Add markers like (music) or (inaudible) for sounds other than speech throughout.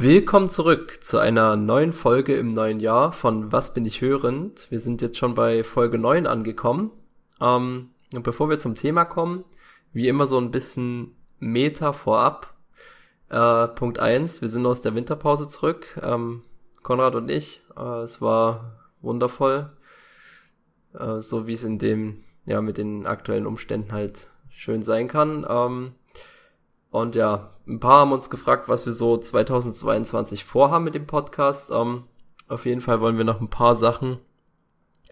Willkommen zurück zu einer neuen Folge im neuen Jahr von Was bin ich hörend? Wir sind jetzt schon bei Folge 9 angekommen. Ähm, und bevor wir zum Thema kommen, wie immer so ein bisschen Meta vorab. Äh, Punkt 1, wir sind aus der Winterpause zurück, ähm, Konrad und ich. Äh, es war wundervoll, äh, so wie es in dem, ja, mit den aktuellen Umständen halt schön sein kann. Ähm, und ja, ein paar haben uns gefragt, was wir so 2022 vorhaben mit dem Podcast. Ähm, auf jeden Fall wollen wir noch ein paar Sachen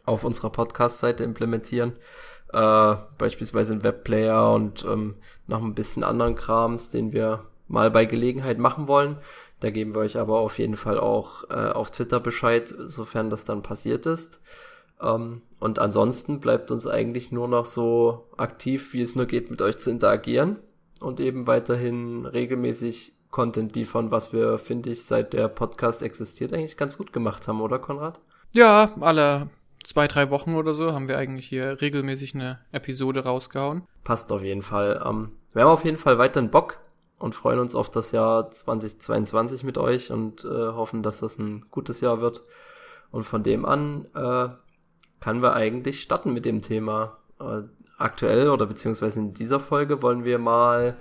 auf unserer Podcast-Seite implementieren. Äh, beispielsweise ein Webplayer und ähm, noch ein bisschen anderen Krams, den wir mal bei Gelegenheit machen wollen. Da geben wir euch aber auf jeden Fall auch äh, auf Twitter Bescheid, sofern das dann passiert ist. Ähm, und ansonsten bleibt uns eigentlich nur noch so aktiv, wie es nur geht, mit euch zu interagieren und eben weiterhin regelmäßig Content liefern, was wir, finde ich, seit der Podcast existiert, eigentlich ganz gut gemacht haben, oder Konrad? Ja, alle zwei, drei Wochen oder so haben wir eigentlich hier regelmäßig eine Episode rausgehauen. Passt auf jeden Fall. Ähm, wir haben auf jeden Fall weiterhin Bock und freuen uns auf das Jahr 2022 mit euch und äh, hoffen, dass das ein gutes Jahr wird. Und von dem an äh, können wir eigentlich starten mit dem Thema. Äh, aktuell oder beziehungsweise in dieser Folge wollen wir mal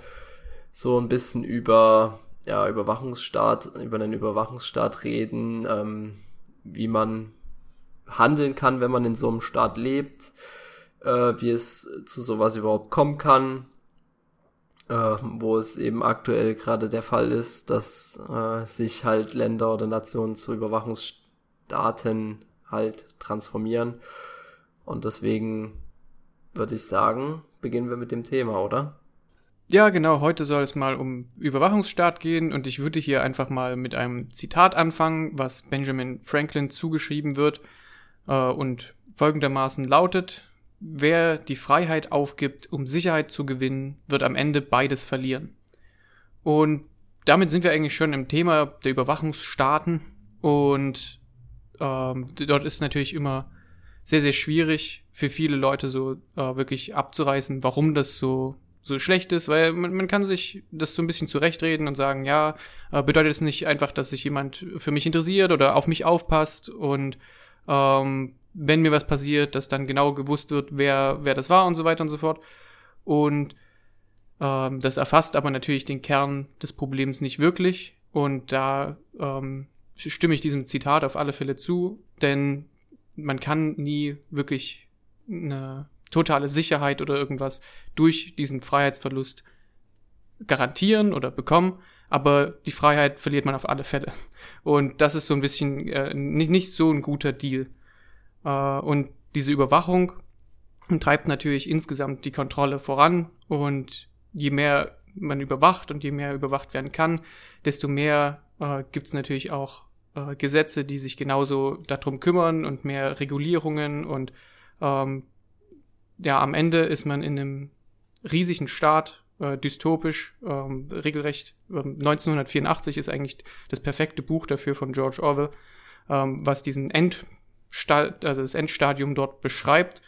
so ein bisschen über ja, Überwachungsstaat, über einen Überwachungsstaat reden, ähm, wie man handeln kann, wenn man in so einem Staat lebt, äh, wie es zu sowas überhaupt kommen kann, äh, wo es eben aktuell gerade der Fall ist, dass äh, sich halt Länder oder Nationen zu Überwachungsstaaten halt transformieren. Und deswegen würde ich sagen, beginnen wir mit dem Thema, oder? Ja, genau. Heute soll es mal um Überwachungsstaat gehen und ich würde hier einfach mal mit einem Zitat anfangen, was Benjamin Franklin zugeschrieben wird äh, und folgendermaßen lautet, wer die Freiheit aufgibt, um Sicherheit zu gewinnen, wird am Ende beides verlieren. Und damit sind wir eigentlich schon im Thema der Überwachungsstaaten und ähm, dort ist natürlich immer sehr, sehr schwierig für viele Leute so äh, wirklich abzureißen, warum das so so schlecht ist, weil man, man kann sich das so ein bisschen zurechtreden und sagen, ja, äh, bedeutet es nicht einfach, dass sich jemand für mich interessiert oder auf mich aufpasst und ähm, wenn mir was passiert, dass dann genau gewusst wird, wer, wer das war und so weiter und so fort. Und ähm, das erfasst aber natürlich den Kern des Problems nicht wirklich. Und da ähm, stimme ich diesem Zitat auf alle Fälle zu, denn man kann nie wirklich eine totale Sicherheit oder irgendwas durch diesen Freiheitsverlust garantieren oder bekommen, aber die Freiheit verliert man auf alle Fälle. Und das ist so ein bisschen äh, nicht, nicht so ein guter Deal. Äh, und diese Überwachung treibt natürlich insgesamt die Kontrolle voran und je mehr man überwacht und je mehr überwacht werden kann, desto mehr äh, gibt es natürlich auch äh, Gesetze, die sich genauso darum kümmern und mehr Regulierungen und ähm, ja, am Ende ist man in einem riesigen Staat, äh, dystopisch, ähm, regelrecht. Ähm, 1984 ist eigentlich das perfekte Buch dafür von George Orwell, ähm, was diesen Endsta also das Endstadium dort beschreibt.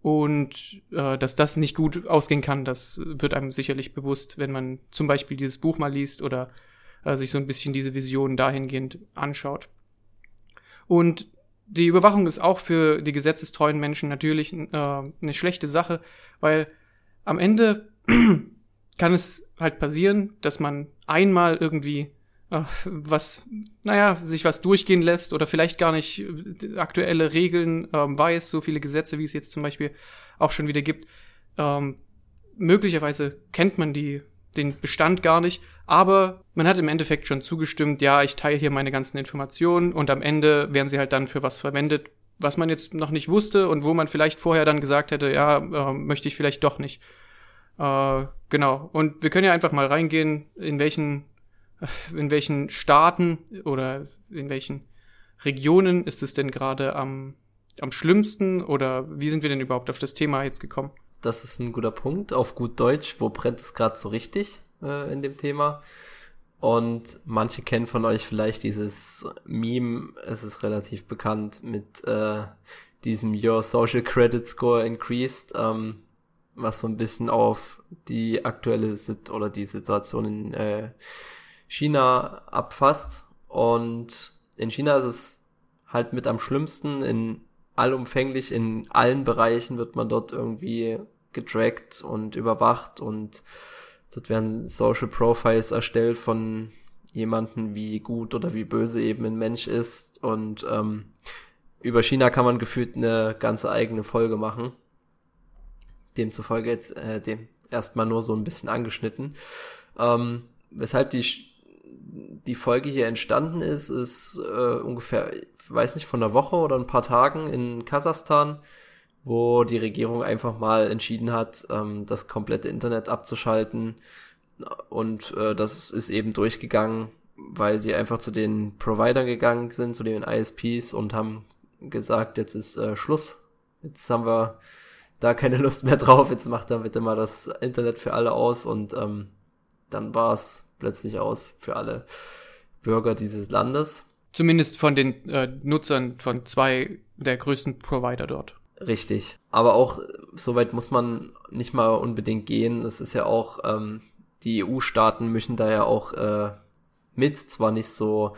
Und äh, dass das nicht gut ausgehen kann, das wird einem sicherlich bewusst, wenn man zum Beispiel dieses Buch mal liest oder äh, sich so ein bisschen diese Vision dahingehend anschaut. Und die Überwachung ist auch für die gesetzestreuen Menschen natürlich äh, eine schlechte Sache, weil am Ende (clears throat) kann es halt passieren, dass man einmal irgendwie äh, was, naja, sich was durchgehen lässt oder vielleicht gar nicht äh, aktuelle Regeln ähm, weiß, so viele Gesetze, wie es jetzt zum Beispiel auch schon wieder gibt. Ähm, möglicherweise kennt man die den Bestand gar nicht, aber man hat im Endeffekt schon zugestimmt, ja, ich teile hier meine ganzen Informationen und am Ende werden sie halt dann für was verwendet, was man jetzt noch nicht wusste und wo man vielleicht vorher dann gesagt hätte, ja, äh, möchte ich vielleicht doch nicht. Äh, genau. Und wir können ja einfach mal reingehen, in welchen, (laughs) in welchen Staaten oder in welchen Regionen ist es denn gerade am, am schlimmsten oder wie sind wir denn überhaupt auf das Thema jetzt gekommen? das ist ein guter Punkt. Auf gut Deutsch, wo brennt es gerade so richtig äh, in dem Thema? Und manche kennen von euch vielleicht dieses Meme, es ist relativ bekannt mit äh, diesem Your Social Credit Score Increased, ähm, was so ein bisschen auf die aktuelle Sit oder die Situation in äh, China abfasst. Und in China ist es halt mit am schlimmsten. In allumfänglich, in allen Bereichen wird man dort irgendwie getrackt und überwacht und dort werden Social Profiles erstellt von jemanden, wie gut oder wie böse eben ein Mensch ist. Und ähm, über China kann man gefühlt eine ganze eigene Folge machen. Demzufolge jetzt äh, dem erstmal nur so ein bisschen angeschnitten. Ähm, weshalb die die Folge hier entstanden ist, ist äh, ungefähr, weiß nicht, von einer Woche oder ein paar Tagen in Kasachstan, wo die Regierung einfach mal entschieden hat, ähm, das komplette Internet abzuschalten. Und äh, das ist eben durchgegangen, weil sie einfach zu den Providern gegangen sind, zu den ISPs und haben gesagt, jetzt ist äh, Schluss. Jetzt haben wir da keine Lust mehr drauf. Jetzt macht da bitte mal das Internet für alle aus und ähm, dann war es plötzlich aus für alle Bürger dieses Landes. Zumindest von den äh, Nutzern von zwei der größten Provider dort. Richtig. Aber auch soweit muss man nicht mal unbedingt gehen. Es ist ja auch, ähm, die EU-Staaten mischen da ja auch äh, mit, zwar nicht so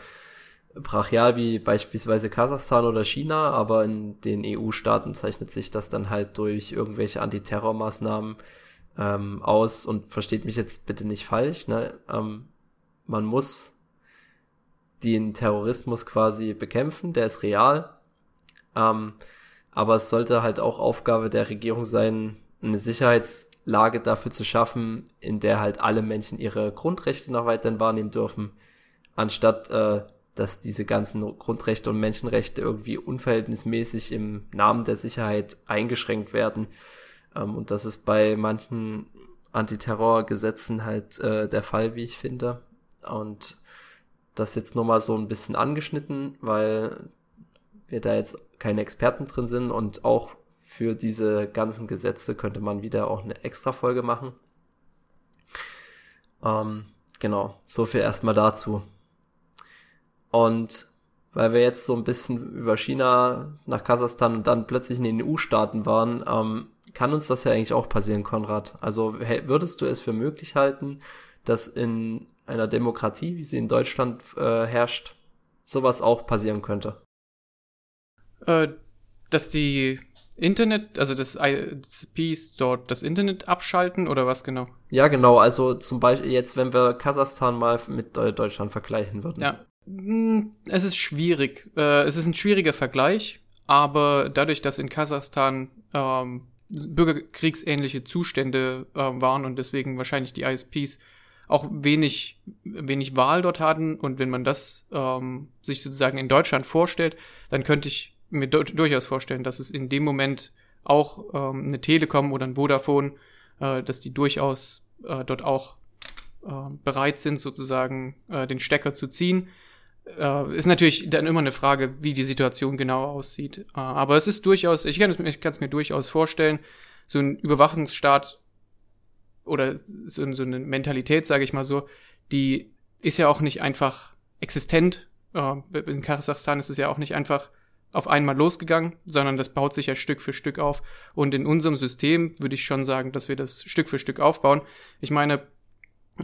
brachial wie beispielsweise Kasachstan oder China, aber in den EU-Staaten zeichnet sich das dann halt durch irgendwelche Antiterrormaßnahmen ähm, aus und versteht mich jetzt bitte nicht falsch, ne? Ähm, man muss den Terrorismus quasi bekämpfen, der ist real, ähm, aber es sollte halt auch Aufgabe der Regierung sein, eine Sicherheitslage dafür zu schaffen, in der halt alle Menschen ihre Grundrechte noch weiterhin wahrnehmen dürfen, anstatt äh, dass diese ganzen Grundrechte und Menschenrechte irgendwie unverhältnismäßig im Namen der Sicherheit eingeschränkt werden. Ähm, und das ist bei manchen Antiterrorgesetzen halt äh, der Fall, wie ich finde. Und das jetzt nur mal so ein bisschen angeschnitten, weil wir da jetzt keine Experten drin sind und auch für diese ganzen Gesetze könnte man wieder auch eine extra Folge machen. Ähm, genau, so viel erstmal dazu. Und weil wir jetzt so ein bisschen über China nach Kasachstan und dann plötzlich in den EU-Staaten waren, ähm, kann uns das ja eigentlich auch passieren, Konrad. Also würdest du es für möglich halten, dass in einer Demokratie, wie sie in Deutschland äh, herrscht, sowas auch passieren könnte? Äh, dass die Internet, also das ISPs dort das Internet abschalten oder was genau? Ja, genau. Also zum Beispiel jetzt, wenn wir Kasachstan mal mit Deutschland vergleichen würden. Ja, hm, es ist schwierig. Äh, es ist ein schwieriger Vergleich, aber dadurch, dass in Kasachstan ähm, bürgerkriegsähnliche Zustände äh, waren und deswegen wahrscheinlich die ISPs auch wenig, wenig Wahl dort hatten und wenn man das ähm, sich sozusagen in Deutschland vorstellt, dann könnte ich mir durchaus vorstellen, dass es in dem Moment auch ähm, eine Telekom oder ein Vodafone, äh, dass die durchaus äh, dort auch äh, bereit sind, sozusagen äh, den Stecker zu ziehen äh, ist natürlich dann immer eine Frage, wie die Situation genau aussieht. Äh, aber es ist durchaus, ich kann es ich mir durchaus vorstellen, so ein Überwachungsstaat oder so, so eine Mentalität, sage ich mal so, die ist ja auch nicht einfach existent. Äh, in Kasachstan ist es ja auch nicht einfach auf einmal losgegangen, sondern das baut sich ja Stück für Stück auf. Und in unserem System würde ich schon sagen, dass wir das Stück für Stück aufbauen. Ich meine,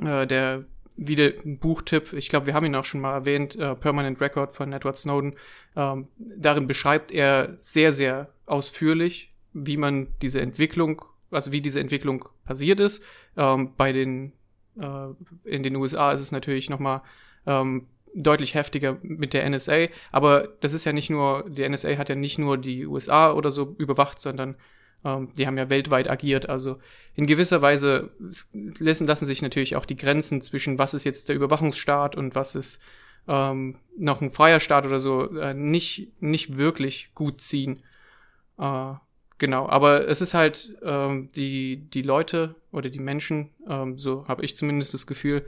äh, der wieder ein Buchtipp, ich glaube, wir haben ihn auch schon mal erwähnt, äh, Permanent Record von Edward Snowden. Ähm, darin beschreibt er sehr, sehr ausführlich, wie man diese Entwicklung, also wie diese Entwicklung passiert ist. Ähm, bei den, äh, in den USA ist es natürlich nochmal ähm, deutlich heftiger mit der NSA, aber das ist ja nicht nur, die NSA hat ja nicht nur die USA oder so überwacht, sondern ähm, die haben ja weltweit agiert. Also in gewisser Weise lassen, lassen sich natürlich auch die Grenzen zwischen was ist jetzt der Überwachungsstaat und was ist ähm, noch ein freier Staat oder so äh, nicht, nicht wirklich gut ziehen. Äh, genau, aber es ist halt ähm, die, die Leute oder die Menschen, ähm, so habe ich zumindest das Gefühl,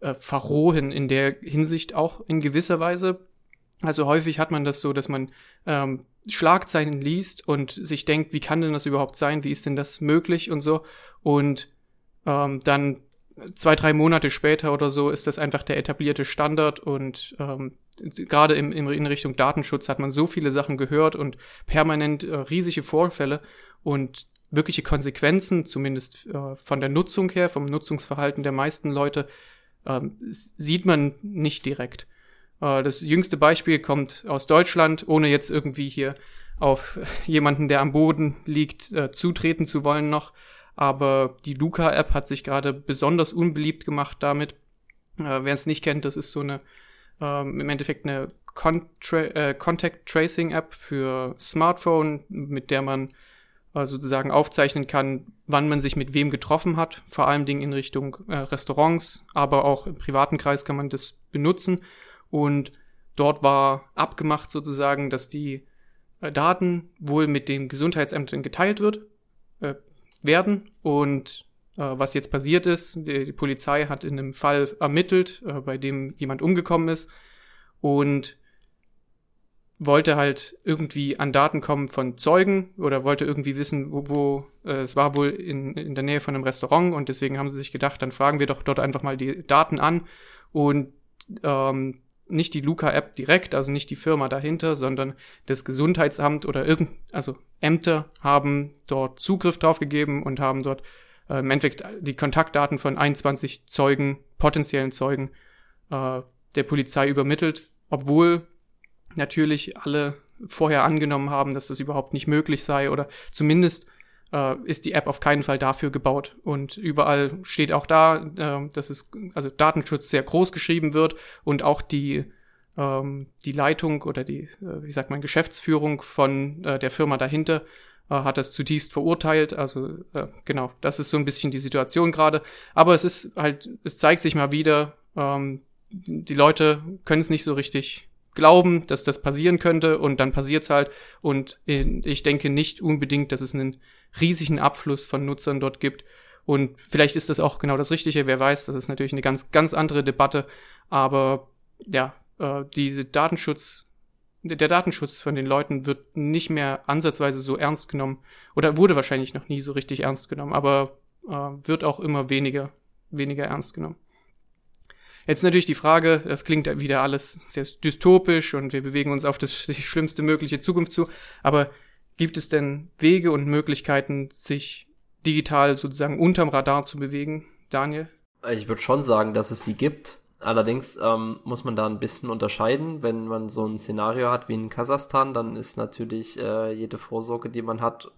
äh, verrohen in der Hinsicht auch in gewisser Weise. Also häufig hat man das so, dass man ähm, Schlagzeilen liest und sich denkt, wie kann denn das überhaupt sein? Wie ist denn das möglich und so? Und ähm, dann zwei, drei Monate später oder so ist das einfach der etablierte Standard und ähm, gerade im, im, in Richtung Datenschutz hat man so viele Sachen gehört und permanent äh, riesige Vorfälle und wirkliche Konsequenzen, zumindest äh, von der Nutzung her, vom Nutzungsverhalten der meisten Leute, ähm, sieht man nicht direkt. Äh, das jüngste Beispiel kommt aus Deutschland, ohne jetzt irgendwie hier auf (laughs) jemanden, der am Boden liegt, äh, zutreten zu wollen noch. Aber die Luca-App hat sich gerade besonders unbeliebt gemacht damit. Äh, Wer es nicht kennt, das ist so eine, ähm, im Endeffekt eine Contra äh, Contact Tracing App für Smartphone, mit der man sozusagen aufzeichnen kann, wann man sich mit wem getroffen hat, vor allem Dingen in Richtung äh, Restaurants, aber auch im privaten Kreis kann man das benutzen. Und dort war abgemacht sozusagen, dass die äh, Daten wohl mit den Gesundheitsämtern geteilt wird, äh, werden. Und äh, was jetzt passiert ist, die, die, Polizei hat in einem Fall ermittelt, äh, bei dem jemand umgekommen ist und wollte halt irgendwie an Daten kommen von Zeugen oder wollte irgendwie wissen, wo, wo äh, es war wohl in, in der Nähe von einem Restaurant und deswegen haben sie sich gedacht, dann fragen wir doch dort einfach mal die Daten an und ähm, nicht die Luca-App direkt, also nicht die Firma dahinter, sondern das Gesundheitsamt oder irgend, also Ämter haben dort Zugriff drauf gegeben und haben dort äh, im Endeffekt die Kontaktdaten von 21 Zeugen, potenziellen Zeugen äh, der Polizei übermittelt, obwohl natürlich alle vorher angenommen haben, dass das überhaupt nicht möglich sei oder zumindest äh, ist die App auf keinen Fall dafür gebaut. Und überall steht auch da, äh, dass es also Datenschutz sehr groß geschrieben wird und auch die ähm, die Leitung oder die, äh, wie sagt man, Geschäftsführung von äh, der Firma dahinter äh, hat das zutiefst verurteilt. Also äh, genau, das ist so ein bisschen die Situation gerade. Aber es ist halt, es zeigt sich mal wieder, ähm, die Leute können es nicht so richtig glauben, dass das passieren könnte und dann passiert's halt. Und ich denke nicht unbedingt, dass es einen riesigen Abfluss von Nutzern dort gibt. Und vielleicht ist das auch genau das Richtige, wer weiß, das ist natürlich eine ganz, ganz andere Debatte. Aber ja, äh, diese Datenschutz, der Datenschutz von den Leuten wird nicht mehr ansatzweise so ernst genommen oder wurde wahrscheinlich noch nie so richtig ernst genommen, aber äh, wird auch immer weniger, weniger ernst genommen. Jetzt natürlich die Frage, das klingt wieder alles sehr dystopisch und wir bewegen uns auf das (laughs) schlimmste mögliche Zukunft zu, aber gibt es denn Wege und Möglichkeiten, sich digital sozusagen unterm Radar zu bewegen, Daniel? Ich würde schon sagen, dass es die gibt. Allerdings ähm, muss man da ein bisschen unterscheiden. Wenn man so ein Szenario hat wie in Kasachstan, dann ist natürlich äh, jede Vorsorge, die man hat,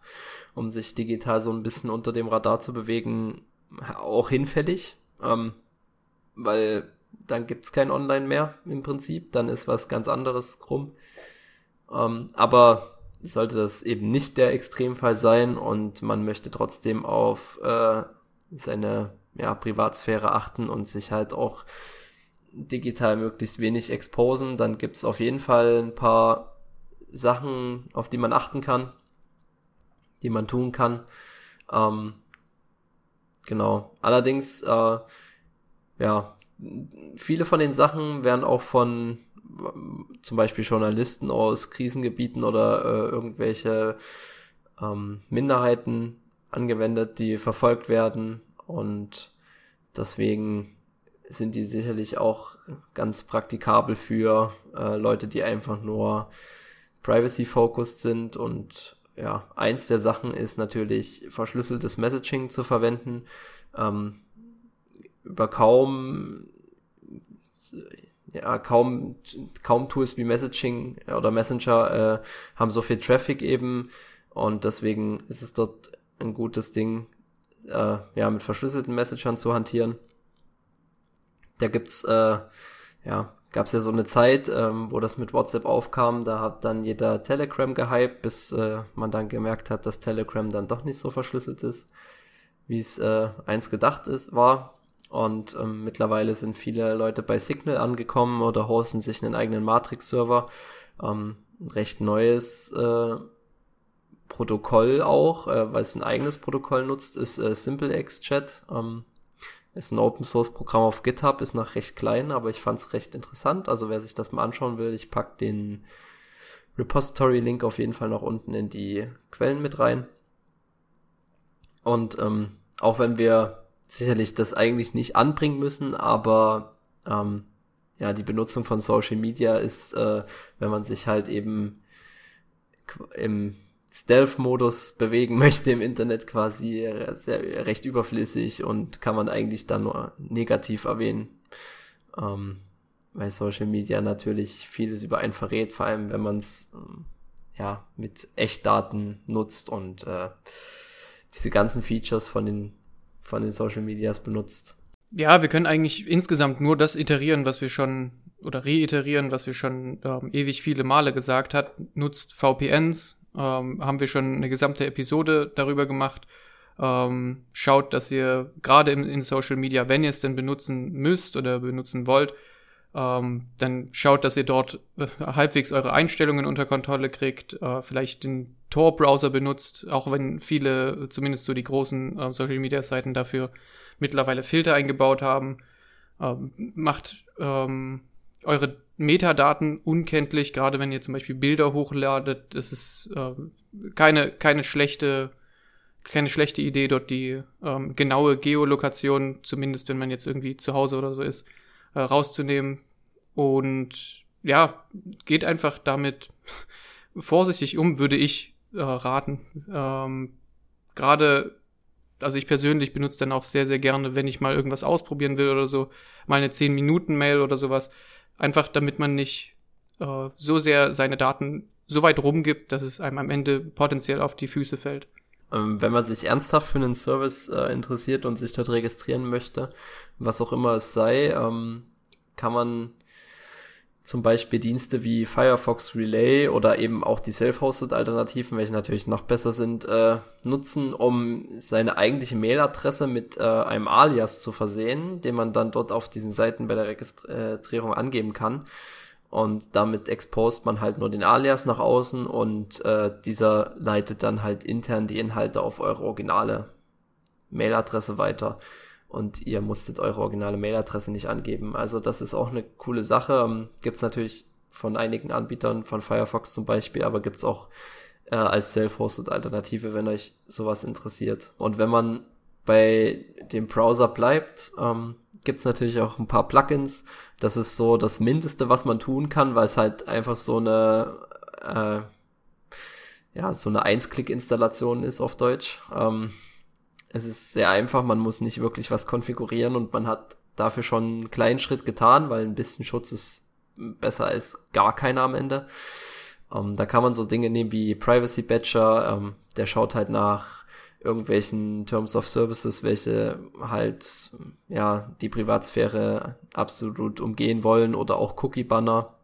um sich digital so ein bisschen unter dem Radar zu bewegen, auch hinfällig. Ähm, weil dann gibt's kein Online mehr im Prinzip, dann ist was ganz anderes krumm. Ähm, aber sollte das eben nicht der Extremfall sein und man möchte trotzdem auf äh, seine ja, Privatsphäre achten und sich halt auch digital möglichst wenig exposen, dann gibt's auf jeden Fall ein paar Sachen, auf die man achten kann, die man tun kann. Ähm, genau. Allerdings, äh, ja, viele von den Sachen werden auch von zum Beispiel Journalisten aus Krisengebieten oder äh, irgendwelche ähm, Minderheiten angewendet, die verfolgt werden und deswegen sind die sicherlich auch ganz praktikabel für äh, Leute, die einfach nur privacy-focused sind und ja, eins der Sachen ist natürlich verschlüsseltes Messaging zu verwenden. Ähm, über kaum ja, kaum, kaum Tools wie Messaging oder Messenger äh, haben so viel Traffic eben und deswegen ist es dort ein gutes Ding, äh, ja, mit verschlüsselten Messagern zu hantieren. Da gibt's, äh, ja, gab's ja so eine Zeit, ähm, wo das mit WhatsApp aufkam, da hat dann jeder Telegram gehypt, bis äh, man dann gemerkt hat, dass Telegram dann doch nicht so verschlüsselt ist, wie es äh, eins gedacht ist, war. Und ähm, mittlerweile sind viele Leute bei Signal angekommen oder hosten sich einen eigenen Matrix-Server. Ähm, recht neues äh, Protokoll auch, äh, weil es ein eigenes Protokoll nutzt, ist äh, SimpleX-Chat. Ähm, ist ein Open Source Programm auf GitHub, ist noch recht klein, aber ich fand es recht interessant. Also wer sich das mal anschauen will, ich pack den Repository-Link auf jeden Fall noch unten in die Quellen mit rein. Und ähm, auch wenn wir sicherlich das eigentlich nicht anbringen müssen, aber ähm, ja, die Benutzung von Social Media ist, äh, wenn man sich halt eben im Stealth-Modus bewegen (laughs) möchte im Internet quasi sehr, recht überflüssig und kann man eigentlich dann nur negativ erwähnen. Ähm, weil Social Media natürlich vieles über einen verrät, vor allem wenn man es ähm, ja mit Echtdaten nutzt und äh, diese ganzen Features von den von den Social Medias benutzt. Ja, wir können eigentlich insgesamt nur das iterieren, was wir schon oder reiterieren, was wir schon ähm, ewig viele Male gesagt hat. Nutzt VPNs, ähm, haben wir schon eine gesamte Episode darüber gemacht. Ähm, schaut, dass ihr gerade in, in Social Media, wenn ihr es denn benutzen müsst oder benutzen wollt, ähm, dann schaut, dass ihr dort äh, halbwegs eure Einstellungen unter Kontrolle kriegt, äh, vielleicht den Tor-Browser benutzt, auch wenn viele, zumindest so die großen äh, Social-Media-Seiten dafür mittlerweile Filter eingebaut haben. Ähm, macht ähm, eure Metadaten unkenntlich, gerade wenn ihr zum Beispiel Bilder hochladet. Das ist äh, keine, keine schlechte keine schlechte Idee, dort die ähm, genaue Geolokation, zumindest wenn man jetzt irgendwie zu Hause oder so ist, äh, rauszunehmen. Und ja, geht einfach damit (laughs) vorsichtig um, würde ich äh, raten. Ähm, Gerade, also ich persönlich benutze dann auch sehr, sehr gerne, wenn ich mal irgendwas ausprobieren will oder so, mal eine 10-Minuten-Mail oder sowas. Einfach damit man nicht äh, so sehr seine Daten so weit rumgibt, dass es einem am Ende potenziell auf die Füße fällt. Ähm, wenn man sich ernsthaft für einen Service äh, interessiert und sich dort registrieren möchte, was auch immer es sei, ähm, kann man zum Beispiel Dienste wie Firefox Relay oder eben auch die Self-Hosted Alternativen, welche natürlich noch besser sind, äh, nutzen, um seine eigentliche Mailadresse mit äh, einem Alias zu versehen, den man dann dort auf diesen Seiten bei der Registrierung angeben kann. Und damit expost man halt nur den Alias nach außen und äh, dieser leitet dann halt intern die Inhalte auf eure originale Mailadresse weiter und ihr musstet eure originale Mailadresse nicht angeben. Also das ist auch eine coole Sache. Ähm, gibt's natürlich von einigen Anbietern, von Firefox zum Beispiel, aber gibt's auch äh, als Self-Hosted Alternative, wenn euch sowas interessiert. Und wenn man bei dem Browser bleibt, ähm, gibt's natürlich auch ein paar Plugins. Das ist so das Mindeste, was man tun kann, weil es halt einfach so eine äh, ja, so eine Eins-Klick-Installation ist auf Deutsch. Ähm, es ist sehr einfach, man muss nicht wirklich was konfigurieren und man hat dafür schon einen kleinen Schritt getan, weil ein bisschen Schutz ist besser als gar keiner am Ende. Ähm, da kann man so Dinge nehmen wie Privacy Badger, ähm, der schaut halt nach irgendwelchen Terms of Services, welche halt ja die Privatsphäre absolut umgehen wollen oder auch Cookie Banner.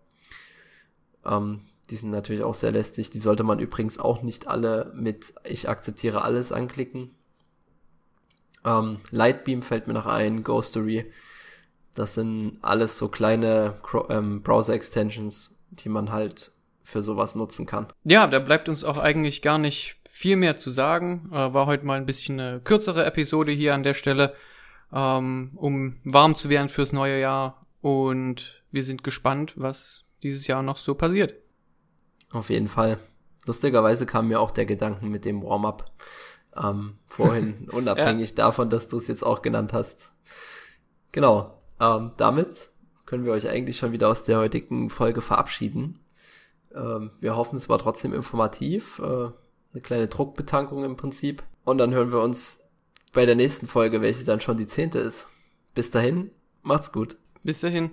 Ähm, die sind natürlich auch sehr lästig. Die sollte man übrigens auch nicht alle mit Ich akzeptiere alles anklicken. Ähm, Lightbeam fällt mir noch ein, Ghostory. Das sind alles so kleine ähm, Browser-Extensions, die man halt für sowas nutzen kann. Ja, da bleibt uns auch eigentlich gar nicht viel mehr zu sagen. Äh, war heute mal ein bisschen eine kürzere Episode hier an der Stelle, ähm, um warm zu werden fürs neue Jahr. Und wir sind gespannt, was dieses Jahr noch so passiert. Auf jeden Fall. Lustigerweise kam mir auch der Gedanken mit dem Warm-up ähm, vorhin, (laughs) unabhängig ja. davon, dass du es jetzt auch genannt hast. Genau. Ähm, damit können wir euch eigentlich schon wieder aus der heutigen Folge verabschieden. Ähm, wir hoffen, es war trotzdem informativ. Äh, eine kleine Druckbetankung im Prinzip. Und dann hören wir uns bei der nächsten Folge, welche dann schon die zehnte ist. Bis dahin, macht's gut. Bis dahin.